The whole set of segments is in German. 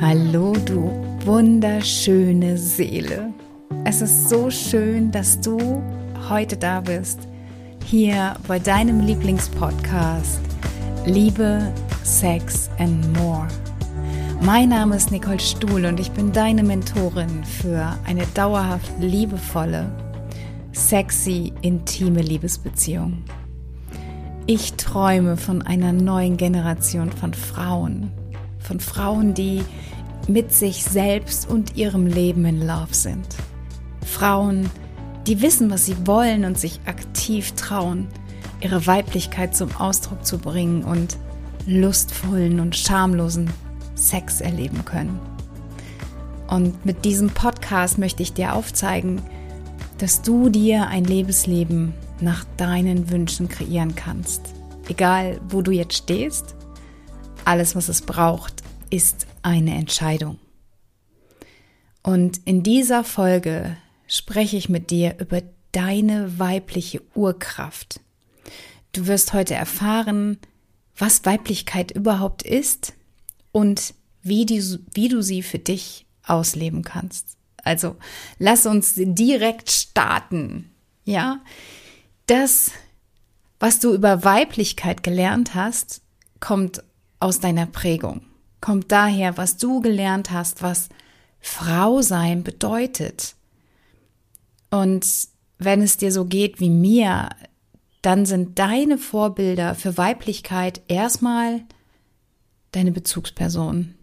Hallo, du wunderschöne Seele. Es ist so schön, dass du heute da bist, hier bei deinem Lieblingspodcast Liebe, Sex and More. Mein Name ist Nicole Stuhl und ich bin deine Mentorin für eine dauerhaft liebevolle, sexy, intime Liebesbeziehung. Ich träume von einer neuen Generation von Frauen, von Frauen, die mit sich selbst und ihrem Leben in Love sind. Frauen, die wissen, was sie wollen und sich aktiv trauen, ihre Weiblichkeit zum Ausdruck zu bringen und lustvollen und schamlosen Sex erleben können. Und mit diesem Podcast möchte ich dir aufzeigen, dass du dir ein Lebensleben nach deinen Wünschen kreieren kannst. Egal, wo du jetzt stehst, alles, was es braucht, ist eine Entscheidung. Und in dieser Folge spreche ich mit dir über deine weibliche Urkraft. Du wirst heute erfahren, was Weiblichkeit überhaupt ist und wie, die, wie du sie für dich ausleben kannst. Also lass uns direkt starten. Ja, das, was du über Weiblichkeit gelernt hast, kommt aus deiner Prägung kommt daher, was du gelernt hast, was Frau sein bedeutet. Und wenn es dir so geht wie mir, dann sind deine Vorbilder für Weiblichkeit erstmal deine Bezugsperson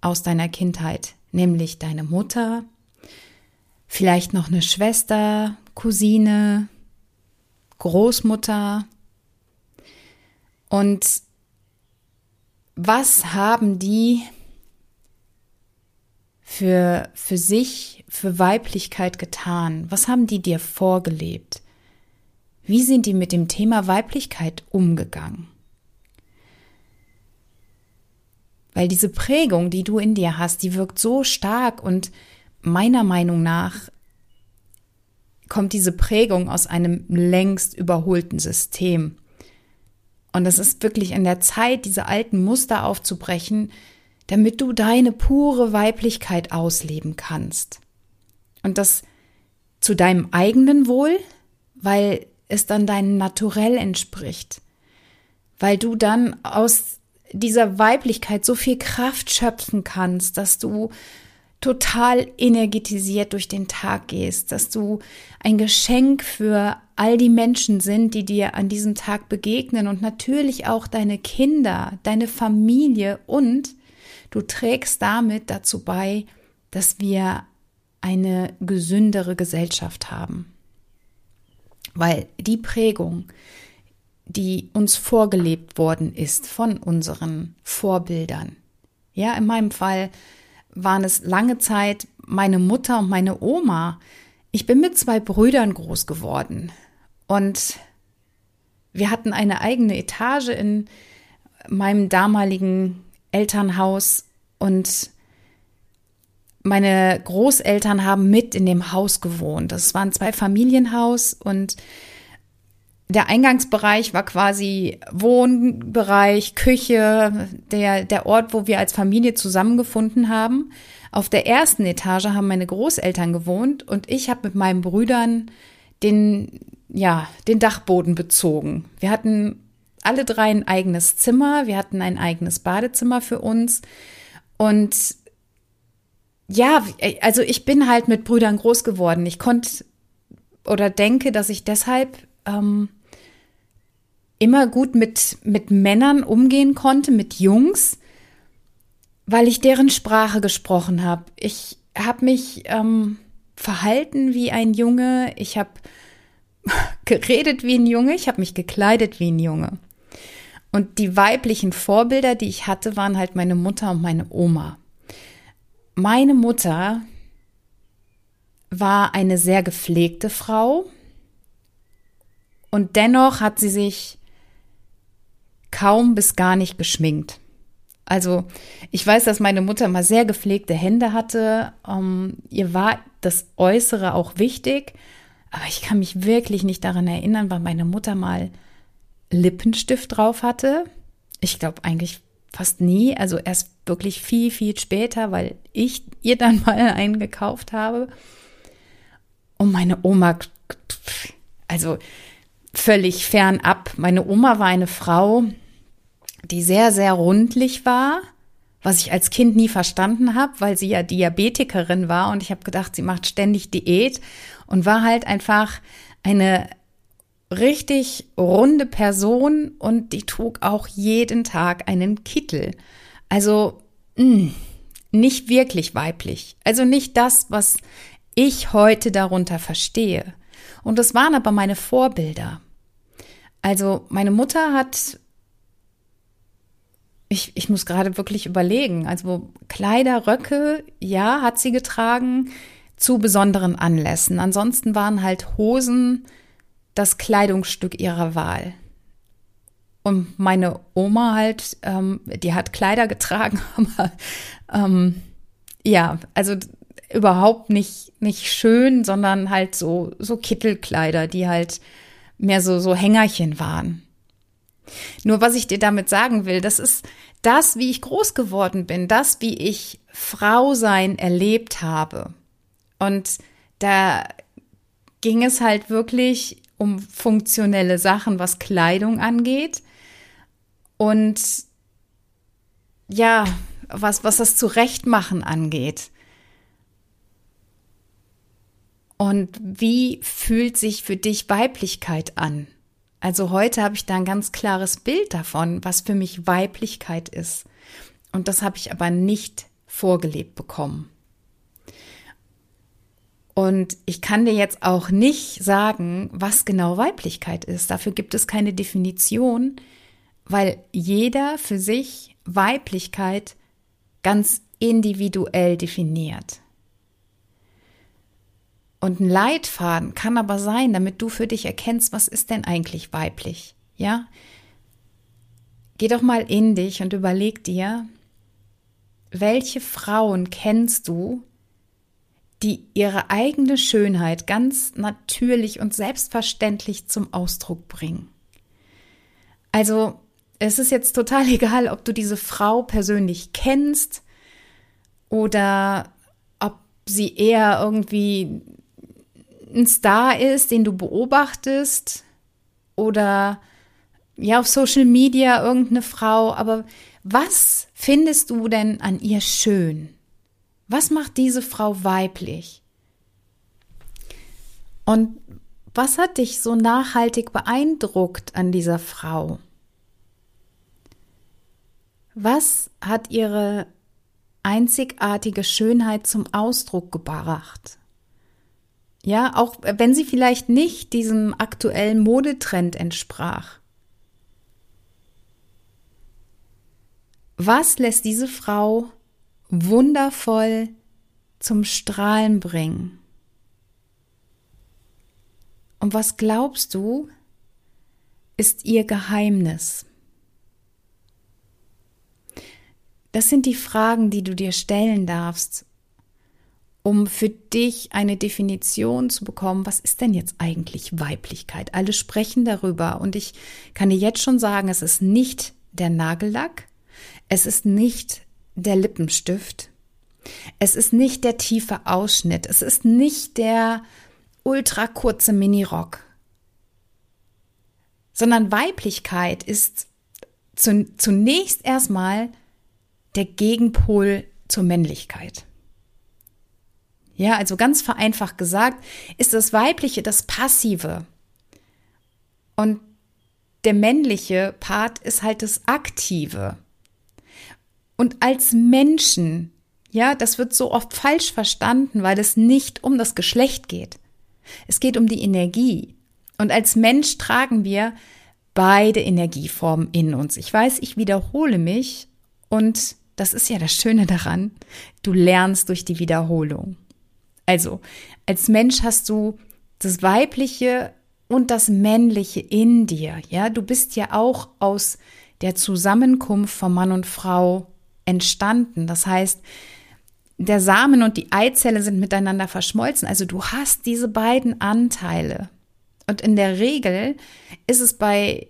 aus deiner Kindheit, nämlich deine Mutter, vielleicht noch eine Schwester, Cousine, Großmutter. Und was haben die für, für sich, für Weiblichkeit getan? Was haben die dir vorgelebt? Wie sind die mit dem Thema Weiblichkeit umgegangen? Weil diese Prägung, die du in dir hast, die wirkt so stark und meiner Meinung nach kommt diese Prägung aus einem längst überholten System. Und es ist wirklich an der Zeit, diese alten Muster aufzubrechen, damit du deine pure Weiblichkeit ausleben kannst. Und das zu deinem eigenen Wohl, weil es dann deinem Naturell entspricht. Weil du dann aus dieser Weiblichkeit so viel Kraft schöpfen kannst, dass du total energetisiert durch den Tag gehst, dass du ein Geschenk für all die Menschen sind, die dir an diesem Tag begegnen und natürlich auch deine Kinder, deine Familie und du trägst damit dazu bei, dass wir eine gesündere Gesellschaft haben. Weil die Prägung, die uns vorgelebt worden ist von unseren Vorbildern, ja, in meinem Fall waren es lange Zeit meine Mutter und meine Oma. Ich bin mit zwei Brüdern groß geworden und wir hatten eine eigene Etage in meinem damaligen Elternhaus und meine Großeltern haben mit in dem Haus gewohnt. Das war ein Zwei-Familienhaus und der Eingangsbereich war quasi Wohnbereich, Küche, der, der Ort, wo wir als Familie zusammengefunden haben. Auf der ersten Etage haben meine Großeltern gewohnt und ich habe mit meinen Brüdern den, ja, den Dachboden bezogen. Wir hatten alle drei ein eigenes Zimmer, wir hatten ein eigenes Badezimmer für uns und ja, also ich bin halt mit Brüdern groß geworden. Ich konnte oder denke, dass ich deshalb ähm, immer gut mit, mit Männern umgehen konnte, mit Jungs, weil ich deren Sprache gesprochen habe. Ich habe mich ähm, verhalten wie ein Junge, ich habe geredet wie ein Junge, ich habe mich gekleidet wie ein Junge. Und die weiblichen Vorbilder, die ich hatte, waren halt meine Mutter und meine Oma. Meine Mutter war eine sehr gepflegte Frau, und dennoch hat sie sich kaum bis gar nicht geschminkt. Also ich weiß, dass meine Mutter mal sehr gepflegte Hände hatte. Ähm, ihr war das Äußere auch wichtig, aber ich kann mich wirklich nicht daran erinnern, weil meine Mutter mal Lippenstift drauf hatte. Ich glaube eigentlich fast nie, also erst wirklich viel, viel später, weil ich ihr dann mal einen gekauft habe. Und meine Oma, also völlig fernab. Meine Oma war eine Frau, die sehr, sehr rundlich war, was ich als Kind nie verstanden habe, weil sie ja Diabetikerin war und ich habe gedacht, sie macht ständig Diät und war halt einfach eine richtig runde Person und die trug auch jeden Tag einen Kittel. Also mh, hm, nicht wirklich weiblich. Also nicht das, was ich heute darunter verstehe. Und das waren aber meine Vorbilder. Also meine Mutter hat, ich, ich muss gerade wirklich überlegen, also Kleider, Röcke, ja, hat sie getragen zu besonderen Anlässen. Ansonsten waren halt Hosen das Kleidungsstück ihrer Wahl. Und meine Oma halt, ähm, die hat Kleider getragen, aber ähm, ja, also überhaupt nicht, nicht schön, sondern halt so, so Kittelkleider, die halt mehr so, so Hängerchen waren. Nur was ich dir damit sagen will, das ist das, wie ich groß geworden bin, das, wie ich Frau sein erlebt habe. Und da ging es halt wirklich um funktionelle Sachen, was Kleidung angeht. Und ja, was, was das Zurechtmachen angeht. Und wie fühlt sich für dich Weiblichkeit an? Also heute habe ich da ein ganz klares Bild davon, was für mich Weiblichkeit ist. Und das habe ich aber nicht vorgelebt bekommen. Und ich kann dir jetzt auch nicht sagen, was genau Weiblichkeit ist. Dafür gibt es keine Definition, weil jeder für sich Weiblichkeit ganz individuell definiert. Und ein Leitfaden kann aber sein, damit du für dich erkennst, was ist denn eigentlich weiblich? Ja? Geh doch mal in dich und überleg dir, welche Frauen kennst du, die ihre eigene Schönheit ganz natürlich und selbstverständlich zum Ausdruck bringen. Also, es ist jetzt total egal, ob du diese Frau persönlich kennst oder ob sie eher irgendwie ein Star ist, den du beobachtest oder ja auf Social Media irgendeine Frau, aber was findest du denn an ihr schön? Was macht diese Frau weiblich? Und was hat dich so nachhaltig beeindruckt an dieser Frau? Was hat ihre einzigartige Schönheit zum Ausdruck gebracht? Ja, auch wenn sie vielleicht nicht diesem aktuellen Modetrend entsprach. Was lässt diese Frau wundervoll zum Strahlen bringen? Und was glaubst du, ist ihr Geheimnis? Das sind die Fragen, die du dir stellen darfst, um für dich eine Definition zu bekommen, was ist denn jetzt eigentlich Weiblichkeit? Alle sprechen darüber und ich kann dir jetzt schon sagen, es ist nicht der Nagellack, es ist nicht der Lippenstift, es ist nicht der tiefe Ausschnitt, es ist nicht der ultra kurze Minirock, sondern Weiblichkeit ist zunächst erstmal der Gegenpol zur Männlichkeit. Ja, also ganz vereinfacht gesagt, ist das Weibliche das Passive. Und der männliche Part ist halt das Aktive. Und als Menschen, ja, das wird so oft falsch verstanden, weil es nicht um das Geschlecht geht. Es geht um die Energie. Und als Mensch tragen wir beide Energieformen in uns. Ich weiß, ich wiederhole mich und das ist ja das Schöne daran, du lernst durch die Wiederholung. Also, als Mensch hast du das Weibliche und das Männliche in dir. Ja, du bist ja auch aus der Zusammenkunft von Mann und Frau entstanden. Das heißt, der Samen und die Eizelle sind miteinander verschmolzen. Also du hast diese beiden Anteile. Und in der Regel ist es bei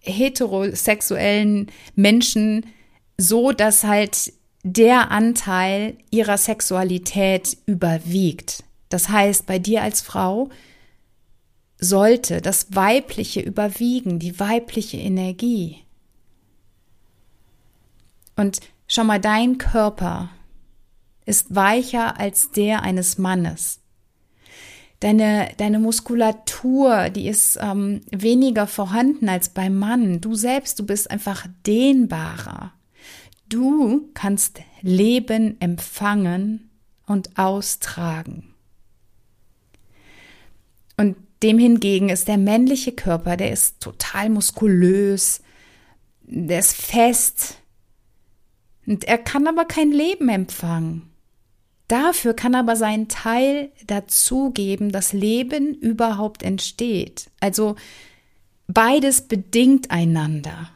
heterosexuellen Menschen so, dass halt der Anteil ihrer Sexualität überwiegt. Das heißt, bei dir als Frau sollte das Weibliche überwiegen, die weibliche Energie. Und schau mal, dein Körper ist weicher als der eines Mannes. Deine, deine Muskulatur, die ist ähm, weniger vorhanden als beim Mann. Du selbst, du bist einfach dehnbarer. Du kannst Leben empfangen und austragen. Und dem hingegen ist der männliche Körper, der ist total muskulös, der ist fest und er kann aber kein Leben empfangen. Dafür kann aber seinen Teil dazugeben, dass Leben überhaupt entsteht. Also beides bedingt einander.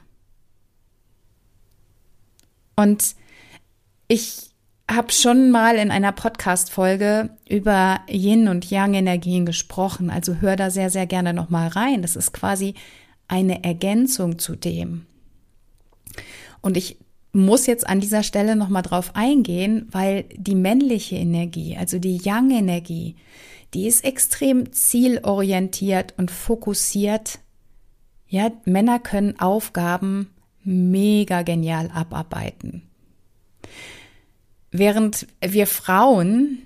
Und ich habe schon mal in einer Podcast-Folge über Yin und Yang-Energien gesprochen. Also hör da sehr, sehr gerne nochmal rein. Das ist quasi eine Ergänzung zu dem. Und ich muss jetzt an dieser Stelle nochmal drauf eingehen, weil die männliche Energie, also die Yang-Energie, die ist extrem zielorientiert und fokussiert. Ja, Männer können Aufgaben mega genial abarbeiten. Während wir Frauen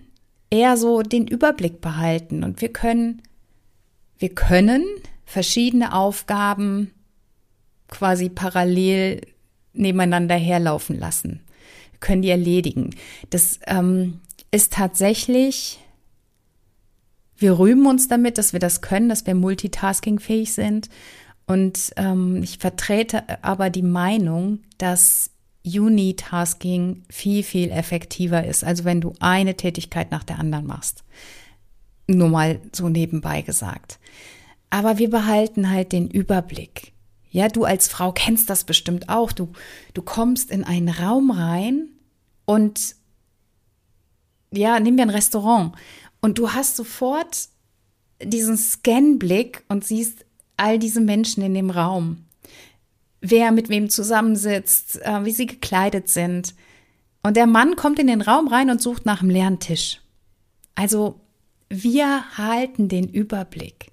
eher so den Überblick behalten und wir können, wir können verschiedene Aufgaben quasi parallel nebeneinander herlaufen lassen. Wir können die erledigen. Das ähm, ist tatsächlich, wir rühmen uns damit, dass wir das können, dass wir multitaskingfähig sind. Und ähm, ich vertrete aber die Meinung, dass Unitasking viel, viel effektiver ist. Also wenn du eine Tätigkeit nach der anderen machst. Nur mal so nebenbei gesagt. Aber wir behalten halt den Überblick. Ja, du als Frau kennst das bestimmt auch. Du, du kommst in einen Raum rein und ja, nehmen wir ein Restaurant und du hast sofort diesen Scanblick und siehst all diese Menschen in dem Raum. Wer mit wem zusammensitzt, äh, wie sie gekleidet sind. Und der Mann kommt in den Raum rein und sucht nach einem leeren Tisch. Also wir halten den Überblick.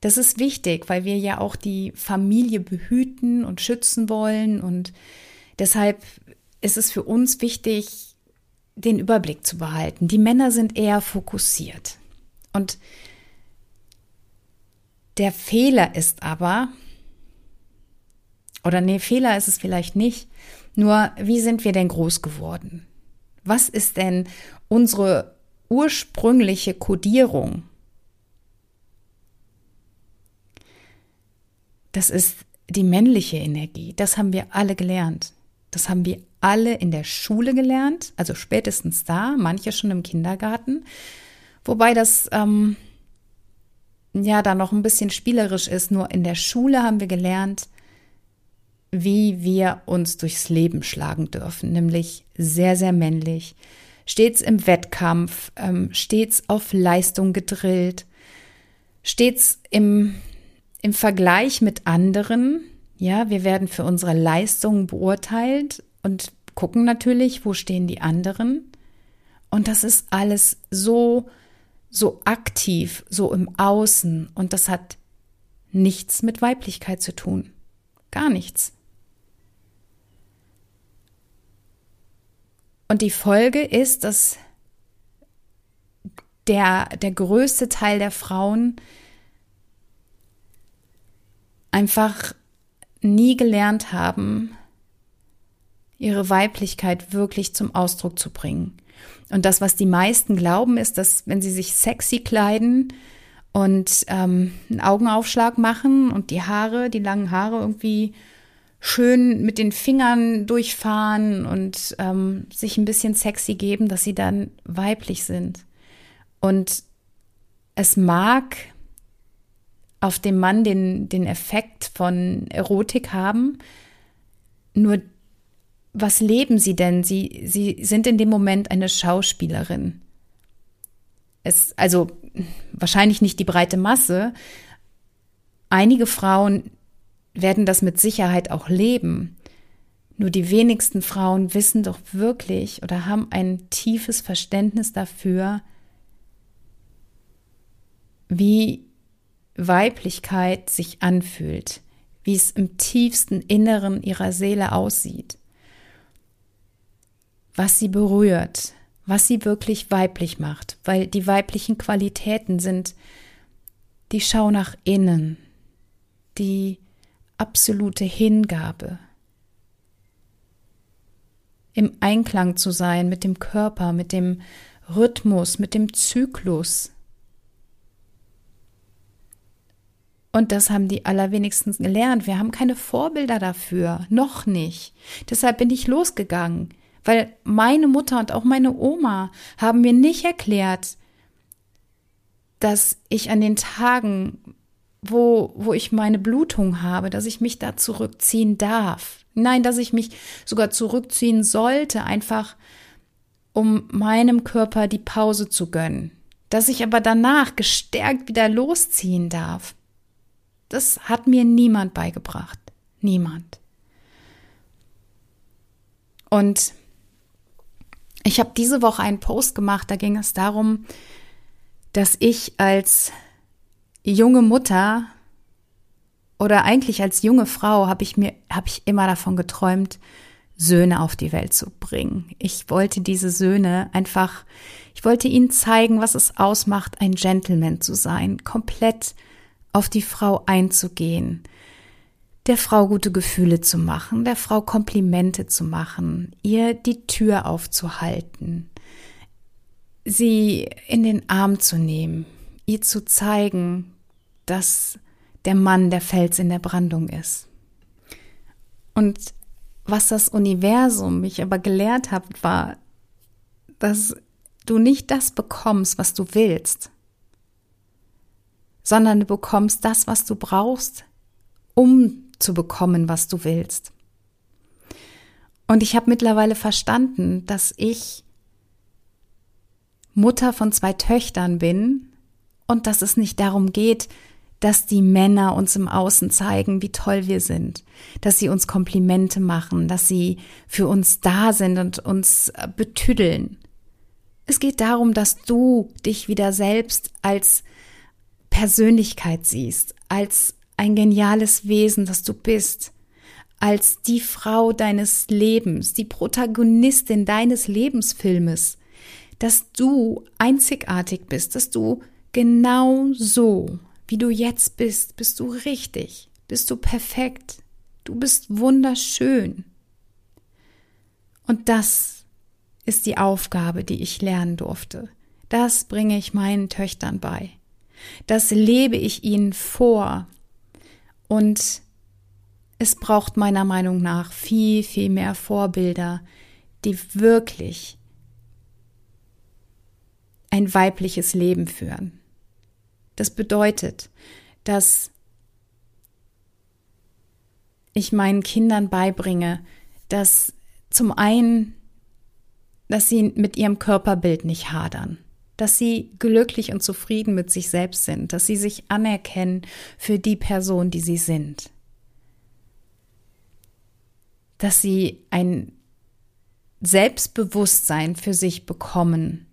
Das ist wichtig, weil wir ja auch die Familie behüten und schützen wollen. Und deshalb ist es für uns wichtig, den Überblick zu behalten. Die Männer sind eher fokussiert. Und der Fehler ist aber, oder nee, Fehler ist es vielleicht nicht, nur wie sind wir denn groß geworden? Was ist denn unsere ursprüngliche Kodierung? Das ist die männliche Energie. Das haben wir alle gelernt. Das haben wir alle in der Schule gelernt, also spätestens da, manche schon im Kindergarten. Wobei das ähm, ja da noch ein bisschen spielerisch ist. Nur in der Schule haben wir gelernt, wie wir uns durchs Leben schlagen dürfen, nämlich sehr, sehr männlich, stets im Wettkampf, ähm, stets auf Leistung gedrillt, stets im im Vergleich mit anderen, ja, wir werden für unsere Leistungen beurteilt und gucken natürlich, wo stehen die anderen. Und das ist alles so, so aktiv, so im Außen. Und das hat nichts mit Weiblichkeit zu tun. Gar nichts. Und die Folge ist, dass der, der größte Teil der Frauen einfach nie gelernt haben, ihre Weiblichkeit wirklich zum Ausdruck zu bringen. Und das, was die meisten glauben, ist, dass wenn sie sich sexy kleiden und ähm, einen Augenaufschlag machen und die Haare, die langen Haare irgendwie schön mit den Fingern durchfahren und ähm, sich ein bisschen sexy geben, dass sie dann weiblich sind. Und es mag auf dem Mann den, den Effekt von Erotik haben. Nur was leben sie denn? Sie, sie sind in dem Moment eine Schauspielerin. Es, also wahrscheinlich nicht die breite Masse. Einige Frauen werden das mit Sicherheit auch leben. Nur die wenigsten Frauen wissen doch wirklich oder haben ein tiefes Verständnis dafür, wie Weiblichkeit sich anfühlt, wie es im tiefsten Inneren ihrer Seele aussieht, was sie berührt, was sie wirklich weiblich macht, weil die weiblichen Qualitäten sind die Schau nach innen, die absolute Hingabe, im Einklang zu sein mit dem Körper, mit dem Rhythmus, mit dem Zyklus. Und das haben die allerwenigsten gelernt. Wir haben keine Vorbilder dafür, noch nicht. Deshalb bin ich losgegangen, weil meine Mutter und auch meine Oma haben mir nicht erklärt, dass ich an den Tagen, wo, wo ich meine Blutung habe, dass ich mich da zurückziehen darf. Nein, dass ich mich sogar zurückziehen sollte, einfach um meinem Körper die Pause zu gönnen. Dass ich aber danach gestärkt wieder losziehen darf. Das hat mir niemand beigebracht. Niemand. Und ich habe diese Woche einen Post gemacht, da ging es darum, dass ich als junge Mutter oder eigentlich als junge Frau habe ich mir, habe ich immer davon geträumt, Söhne auf die Welt zu bringen. Ich wollte diese Söhne einfach, ich wollte ihnen zeigen, was es ausmacht, ein Gentleman zu sein, komplett auf die Frau einzugehen, der Frau gute Gefühle zu machen, der Frau Komplimente zu machen, ihr die Tür aufzuhalten, sie in den Arm zu nehmen, ihr zu zeigen, dass der Mann der Fels in der Brandung ist. Und was das Universum mich aber gelehrt hat, war, dass du nicht das bekommst, was du willst, sondern du bekommst das, was du brauchst, um zu bekommen, was du willst. Und ich habe mittlerweile verstanden, dass ich Mutter von zwei Töchtern bin und dass es nicht darum geht, dass die Männer uns im Außen zeigen, wie toll wir sind, dass sie uns Komplimente machen, dass sie für uns da sind und uns äh, betüddeln. Es geht darum, dass du dich wieder selbst als Persönlichkeit siehst, als ein geniales Wesen, das du bist, als die Frau deines Lebens, die Protagonistin deines Lebensfilmes, dass du einzigartig bist, dass du genau so wie du jetzt bist, bist du richtig, bist du perfekt, du bist wunderschön. Und das ist die Aufgabe, die ich lernen durfte. Das bringe ich meinen Töchtern bei. Das lebe ich ihnen vor. Und es braucht meiner Meinung nach viel, viel mehr Vorbilder, die wirklich ein weibliches Leben führen. Das bedeutet, dass ich meinen Kindern beibringe, dass zum einen, dass sie mit ihrem Körperbild nicht hadern, dass sie glücklich und zufrieden mit sich selbst sind, dass sie sich anerkennen für die Person, die sie sind, dass sie ein Selbstbewusstsein für sich bekommen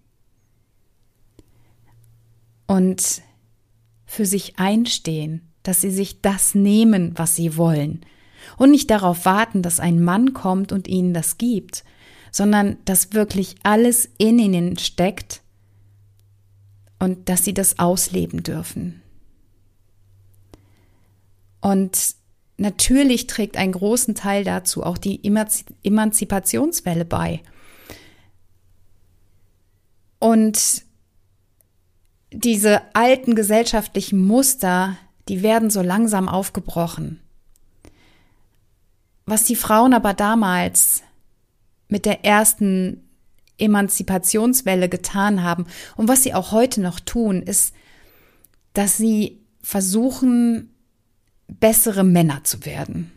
und für sich einstehen, dass sie sich das nehmen, was sie wollen. Und nicht darauf warten, dass ein Mann kommt und ihnen das gibt, sondern dass wirklich alles in ihnen steckt und dass sie das ausleben dürfen. Und natürlich trägt einen großen Teil dazu auch die Emanzipationswelle bei. Und diese alten gesellschaftlichen Muster, die werden so langsam aufgebrochen. Was die Frauen aber damals mit der ersten Emanzipationswelle getan haben und was sie auch heute noch tun, ist, dass sie versuchen, bessere Männer zu werden.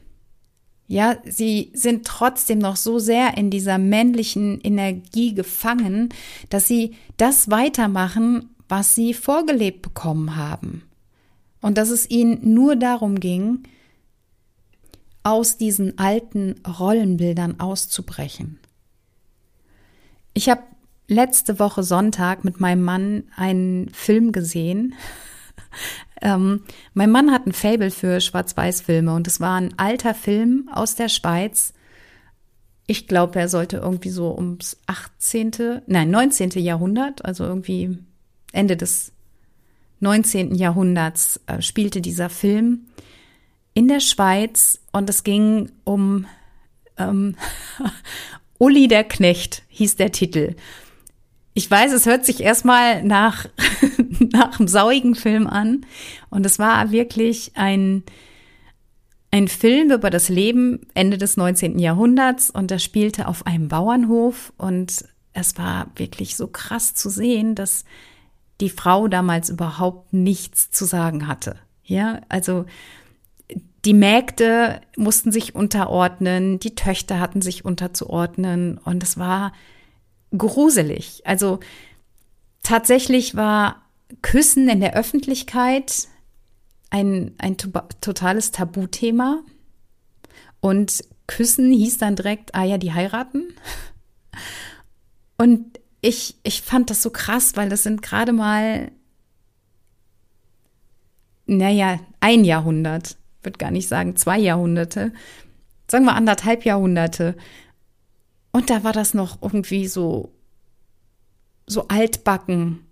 Ja, sie sind trotzdem noch so sehr in dieser männlichen Energie gefangen, dass sie das weitermachen, was sie vorgelebt bekommen haben. Und dass es ihnen nur darum ging, aus diesen alten Rollenbildern auszubrechen. Ich habe letzte Woche Sonntag mit meinem Mann einen Film gesehen. ähm, mein Mann hat ein Fable für Schwarz-Weiß-Filme und es war ein alter Film aus der Schweiz. Ich glaube, er sollte irgendwie so ums 18., nein, 19. Jahrhundert, also irgendwie Ende des 19. Jahrhunderts äh, spielte dieser Film in der Schweiz und es ging um ähm, Uli der Knecht hieß der Titel. Ich weiß, es hört sich erstmal nach, nach einem sauigen Film an. Und es war wirklich ein, ein Film über das Leben Ende des 19. Jahrhunderts. Und er spielte auf einem Bauernhof. Und es war wirklich so krass zu sehen, dass die Frau damals überhaupt nichts zu sagen hatte. Ja, also die Mägde mussten sich unterordnen, die Töchter hatten sich unterzuordnen und es war gruselig. Also tatsächlich war Küssen in der Öffentlichkeit ein, ein totales Tabuthema. Und Küssen hieß dann direkt, ah ja, die heiraten. Und ich, ich fand das so krass, weil das sind gerade mal, naja, ein Jahrhundert, würde gar nicht sagen zwei Jahrhunderte, sagen wir anderthalb Jahrhunderte, und da war das noch irgendwie so, so altbacken.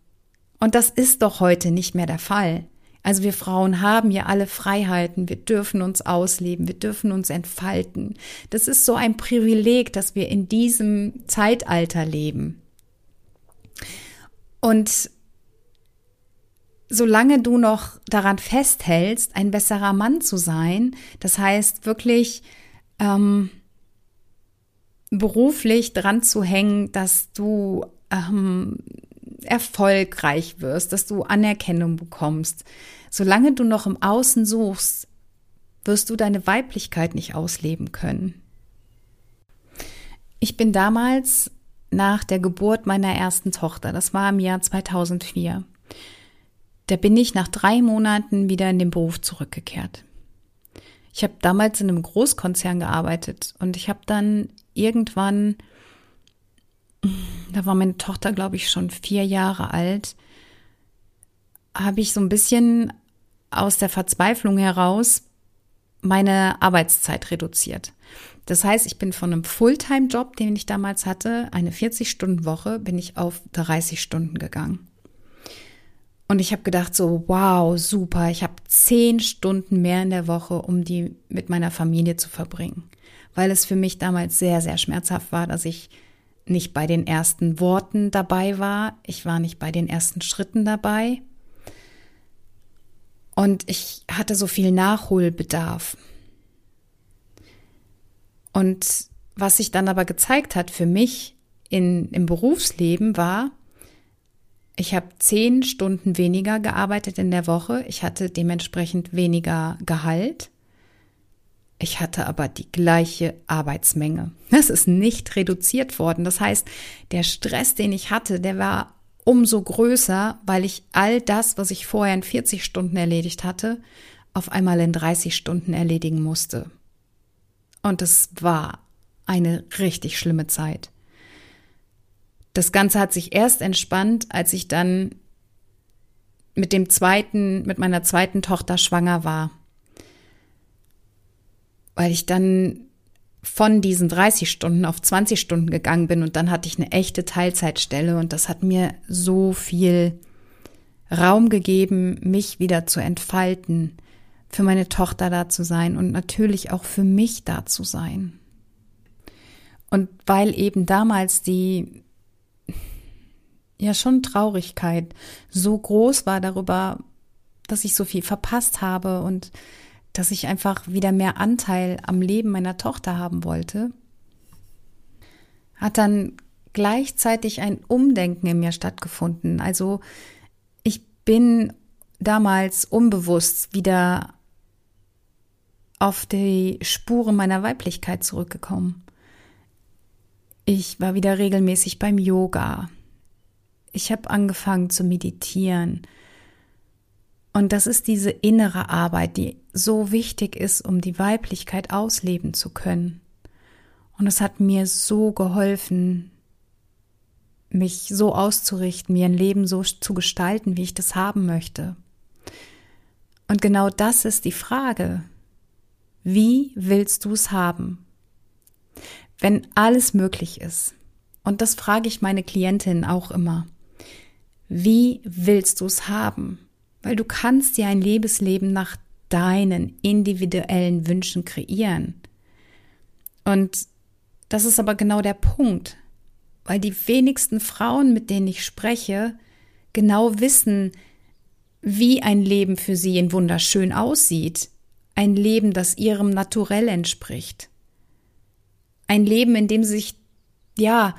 Und das ist doch heute nicht mehr der Fall. Also wir Frauen haben ja alle Freiheiten, wir dürfen uns ausleben, wir dürfen uns entfalten. Das ist so ein Privileg, dass wir in diesem Zeitalter leben. Und solange du noch daran festhältst, ein besserer Mann zu sein, das heißt wirklich ähm, beruflich dran zu hängen, dass du ähm, erfolgreich wirst, dass du Anerkennung bekommst. Solange du noch im Außen suchst, wirst du deine Weiblichkeit nicht ausleben können. Ich bin damals nach der Geburt meiner ersten Tochter, das war im Jahr 2004, da bin ich nach drei Monaten wieder in den Beruf zurückgekehrt. Ich habe damals in einem Großkonzern gearbeitet und ich habe dann irgendwann, da war meine Tochter, glaube ich, schon vier Jahre alt, habe ich so ein bisschen aus der Verzweiflung heraus meine Arbeitszeit reduziert. Das heißt, ich bin von einem Fulltime-Job, den ich damals hatte, eine 40-Stunden-Woche, bin ich auf 30 Stunden gegangen. Und ich habe gedacht so, wow, super, ich habe zehn Stunden mehr in der Woche, um die mit meiner Familie zu verbringen. Weil es für mich damals sehr, sehr schmerzhaft war, dass ich nicht bei den ersten Worten dabei war. Ich war nicht bei den ersten Schritten dabei. Und ich hatte so viel Nachholbedarf. Und was sich dann aber gezeigt hat für mich in, im Berufsleben war, ich habe zehn Stunden weniger gearbeitet in der Woche. Ich hatte dementsprechend weniger Gehalt. Ich hatte aber die gleiche Arbeitsmenge. Das ist nicht reduziert worden. Das heißt, der Stress, den ich hatte, der war umso größer, weil ich all das, was ich vorher in 40 Stunden erledigt hatte, auf einmal in 30 Stunden erledigen musste. Und es war eine richtig schlimme Zeit. Das Ganze hat sich erst entspannt, als ich dann mit dem zweiten, mit meiner zweiten Tochter schwanger war. Weil ich dann von diesen 30 Stunden auf 20 Stunden gegangen bin und dann hatte ich eine echte Teilzeitstelle und das hat mir so viel Raum gegeben, mich wieder zu entfalten, für meine Tochter da zu sein und natürlich auch für mich da zu sein. Und weil eben damals die ja schon Traurigkeit so groß war darüber, dass ich so viel verpasst habe und dass ich einfach wieder mehr Anteil am Leben meiner Tochter haben wollte, hat dann gleichzeitig ein Umdenken in mir stattgefunden. Also ich bin damals unbewusst wieder auf die Spuren meiner Weiblichkeit zurückgekommen. Ich war wieder regelmäßig beim Yoga ich habe angefangen zu meditieren. Und das ist diese innere Arbeit, die so wichtig ist, um die Weiblichkeit ausleben zu können. Und es hat mir so geholfen, mich so auszurichten, mir ein Leben so zu gestalten, wie ich das haben möchte. Und genau das ist die Frage. Wie willst du es haben? Wenn alles möglich ist. Und das frage ich meine Klientin auch immer. Wie willst du es haben? Weil du kannst dir ein Lebensleben nach deinen individuellen Wünschen kreieren. Und das ist aber genau der Punkt, weil die wenigsten Frauen, mit denen ich spreche, genau wissen, wie ein Leben für sie in wunderschön aussieht. Ein Leben, das ihrem Naturell entspricht. Ein Leben, in dem sie sich, ja,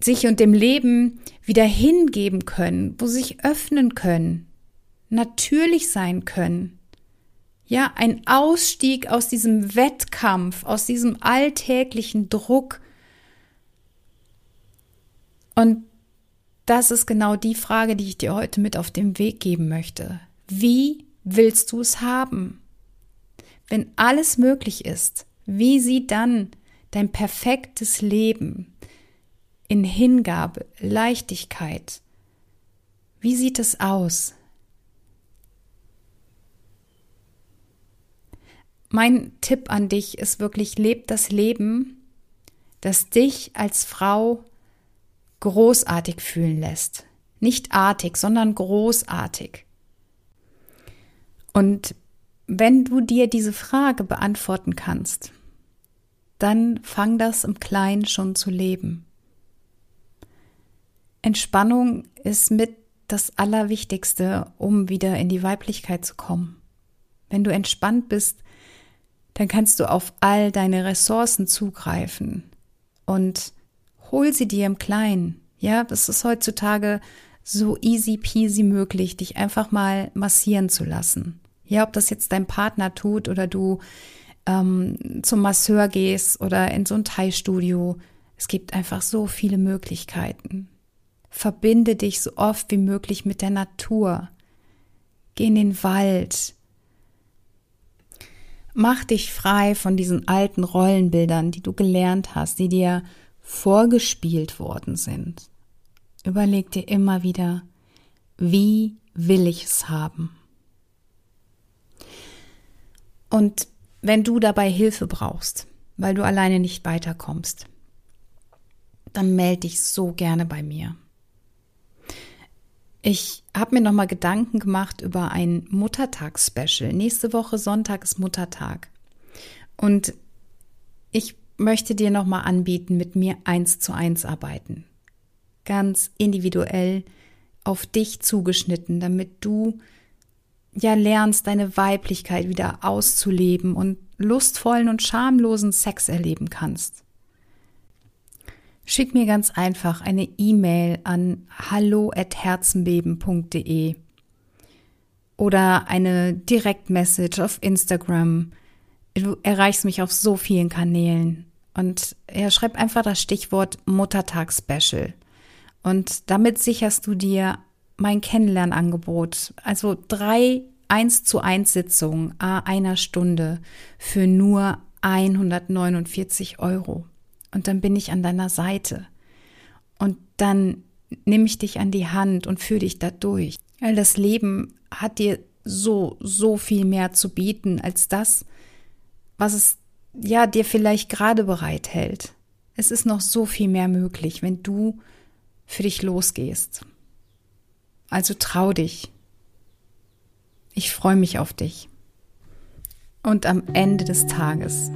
sich und dem Leben wieder hingeben können, wo sie sich öffnen können, natürlich sein können. Ja, ein Ausstieg aus diesem Wettkampf, aus diesem alltäglichen Druck. Und das ist genau die Frage, die ich dir heute mit auf den Weg geben möchte. Wie willst du es haben? Wenn alles möglich ist, wie sieht dann dein perfektes Leben in Hingabe, Leichtigkeit, wie sieht es aus? Mein Tipp an dich ist wirklich, leb das Leben, das dich als Frau großartig fühlen lässt. Nicht artig, sondern großartig. Und wenn du dir diese Frage beantworten kannst, dann fang das im Kleinen schon zu leben. Entspannung ist mit das Allerwichtigste, um wieder in die Weiblichkeit zu kommen. Wenn du entspannt bist, dann kannst du auf all deine Ressourcen zugreifen und hol sie dir im Kleinen. Ja, das ist heutzutage so easy peasy möglich, dich einfach mal massieren zu lassen. Ja, ob das jetzt dein Partner tut oder du ähm, zum Masseur gehst oder in so ein Thai-Studio. Es gibt einfach so viele Möglichkeiten. Verbinde dich so oft wie möglich mit der Natur. Geh in den Wald, Mach dich frei von diesen alten Rollenbildern, die du gelernt hast, die dir vorgespielt worden sind. Überleg dir immer wieder, wie will ich es haben? Und wenn du dabei Hilfe brauchst, weil du alleine nicht weiterkommst, dann melde dich so gerne bei mir. Ich habe mir noch mal Gedanken gemacht über ein Muttertags-Special. Nächste Woche Sonntag ist Muttertag. Und ich möchte dir noch mal anbieten, mit mir eins zu eins arbeiten. Ganz individuell auf dich zugeschnitten, damit du ja lernst, deine Weiblichkeit wieder auszuleben und lustvollen und schamlosen Sex erleben kannst. Schick mir ganz einfach eine E-Mail an hallo@herzenbeben.de oder eine Direktmessage auf Instagram. Du erreichst mich auf so vielen Kanälen. Und ja, schreib einfach das Stichwort Muttertag Special und damit sicherst du dir mein Kennenlernangebot, also drei 1 zu 1 Sitzungen a einer Stunde für nur 149 Euro und dann bin ich an deiner Seite. Und dann nehme ich dich an die Hand und führe dich da durch. Weil das Leben hat dir so, so viel mehr zu bieten als das, was es ja dir vielleicht gerade bereithält. Es ist noch so viel mehr möglich, wenn du für dich losgehst. Also trau dich. Ich freue mich auf dich. Und am Ende des Tages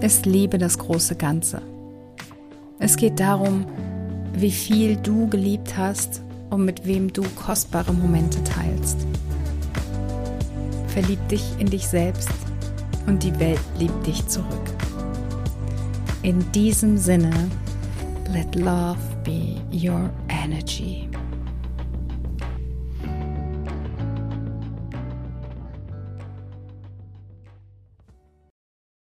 ist Liebe das große Ganze. Es geht darum, wie viel du geliebt hast und mit wem du kostbare Momente teilst. Verlieb dich in dich selbst und die Welt liebt dich zurück. In diesem Sinne, let love be your energy.